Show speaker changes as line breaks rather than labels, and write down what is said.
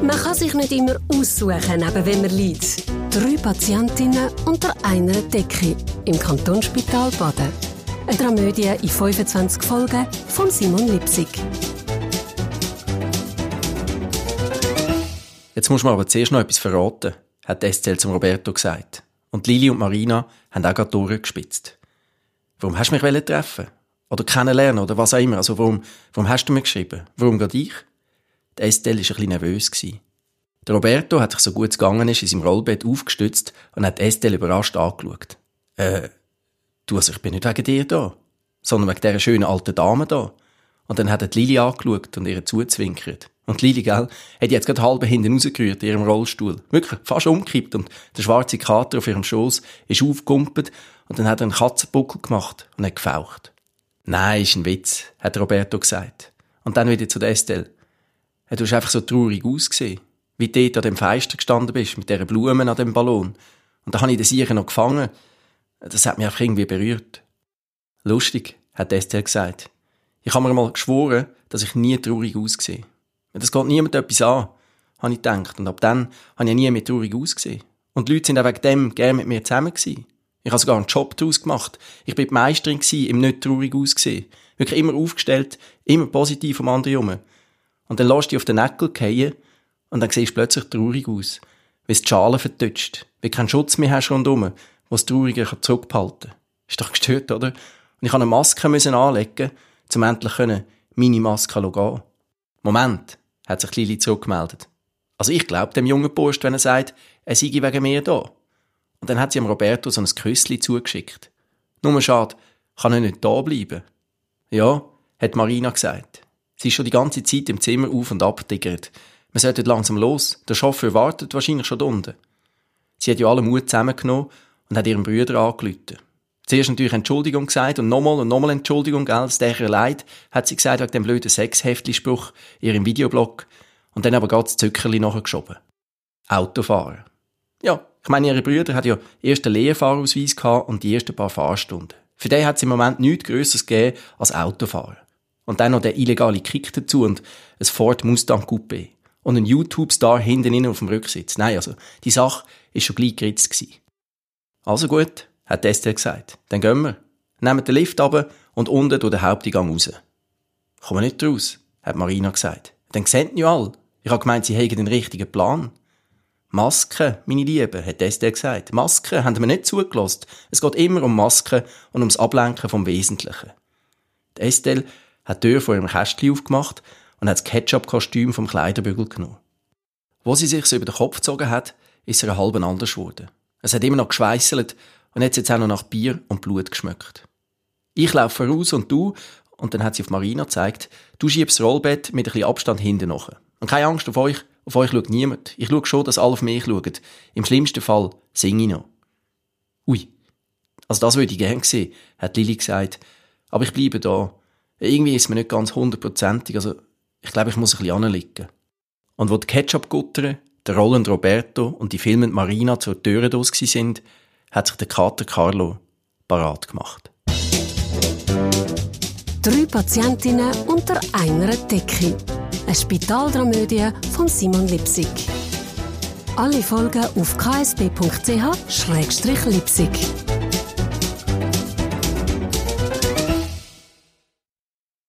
Man kann sich nicht immer aussuchen, neben wem man liegt. Drei Patientinnen unter einer Decke im Kantonsspital Baden. Eine Dramödie in 25 Folgen von Simon Lipsig.
Jetzt muss man aber zuerst noch etwas verraten, hat Estelle zum Roberto gesagt. Und Lili und Marina haben auch gerade durchgespitzt. Warum hast du mich treffen? Oder kennenlernen oder was auch immer. Also warum, warum hast du mir geschrieben? Warum gerade ich? Die Estelle war ein bisschen nervös. Der Roberto hat sich so gut es gegangen ist in seinem Rollbett aufgestützt und hat Estelle überrascht angeschaut. Äh, du, also ich bin nicht wegen dir da, sondern wegen dieser schönen alten Dame da. Und dann hat er die Lili angeschaut und ihr zuzwinkert. Und Lili, gell, hat jetzt gerade halb hinten rausgerührt in ihrem Rollstuhl. Wirklich, fast umgekippt. Und der schwarze Kater auf ihrem Schoß ist aufgekumpelt und dann hat er einen Katzenbuckel gemacht und hat gefaucht. Nein, ist ein Witz, hat Roberto gesagt. Und dann wieder zu der Estelle. Du hast einfach so traurig ausgesehen. Wie du dort an dem Feister gestanden bist, mit dieser Blumen an dem Ballon. Und da habe ich den sicher noch gefangen. Das hat mich einfach irgendwie berührt. Lustig, hat Estelle gesagt. Ich habe mir mal geschworen, dass ich nie traurig aussehe. Das geht niemand etwas an, habe ich gedacht. Und ab dann habe ich nie mehr traurig ausgesehen. Und die Leute sind auch wegen dem gerne mit mir zusammen gewesen. Ich habe sogar einen Job daraus gemacht. Ich bin die Meisterin gewesen, im nicht traurig aussehen. Wirklich immer aufgestellt, immer positiv am anderen herum. Und dann lässt du dich auf den Näckel fallen und dann siehst du plötzlich traurig aus. Weil es die Schale vertutscht. Weil du keinen Schutz mehr hast rundherum, was Traurige zurückhalten kann. Ist doch gestört, oder? Und ich musste eine Maske anlegen, um endlich meine Maske gehen Moment, hat sich Lili zurückgemeldet. Also ich glaube dem jungen Bursch, wenn er sagt, er sei wegen mir da. Und dann hat sie am Roberto so ein Küsschen zugeschickt. Nur schade, kann er nicht da bleiben? Ja, hat Marina gesagt. Sie ist schon die ganze Zeit im Zimmer auf und ab tiggert. Man sollte langsam los. Der Chauffeur wartet wahrscheinlich schon unten. Sie hat ja alle Mut zusammengenommen und hat ihrem Bruder angerufen. Zuerst natürlich Entschuldigung gesagt und nochmal und nochmal Entschuldigung, gell, es leid, hat sie gesagt wegen dem blöden Sexheftli-Spruch in ihrem Videoblog und dann aber ganz Zückerli nachgeschoben. Autofahren. Ja, ich meine, ihre Brüder hat ja erst den Lehrfahrausweis gehabt und die ersten paar Fahrstunden. Für den hat es im Moment nichts Größeres gegeben als Autofahren. Und dann noch der illegale Kick dazu und ein Ford Mustang Coupé. Und ein YouTube-Star hinten innen auf dem Rücksitz. Nein, also, die Sache ist schon gleich geritzt. Also gut, hat Esther gesagt. Dann gehen wir. Nehmen den Lift ab und unten durch den Haupteingang raus. Kommen nicht raus, hat Marina gesagt. Dann sehen ja alle. Ich habe gemeint, sie hätten den richtigen Plan. Masken, meine Lieben, hat Esther gesagt. Masken haben wir nicht zugelassen. Es geht immer um Masken und ums Ablenken vom Wesentlichen. Estelle hat die Tür vor ihrem Kästchen aufgemacht und hat das Ketchup-Kostüm vom Kleiderbügel genommen. Wo sie sich so über den Kopf gezogen hat, ist er halb anders geworden. Es hat immer noch geschweißelt und hat jetzt auch noch nach Bier und Blut geschmeckt. Ich laufe raus und du, und dann hat sie auf Marina gezeigt, du schiebst das Rollbett mit ein bisschen Abstand hinten nach. Und keine Angst auf euch, auf euch schaut niemand. Ich schaue schon, dass alle auf mich schauen. Im schlimmsten Fall singe ich noch. Ui. Also das würde ich gerne sehen, hat Lili gesagt. Aber ich bleibe da. Irgendwie ist mir nicht ganz hundertprozentig. Also ich glaube, ich muss ein bisschen anliegen. Und wo die Ketchup-Gutter, der Roland Roberto und die filmende Marina zur Tür draus sind, hat sich der Kater Carlo parat gemacht.
Drei Patientinnen unter einer Decke. Eine Spitaldramödie von Simon Lipsig. Alle Folgen auf ksb.ch-lipsig.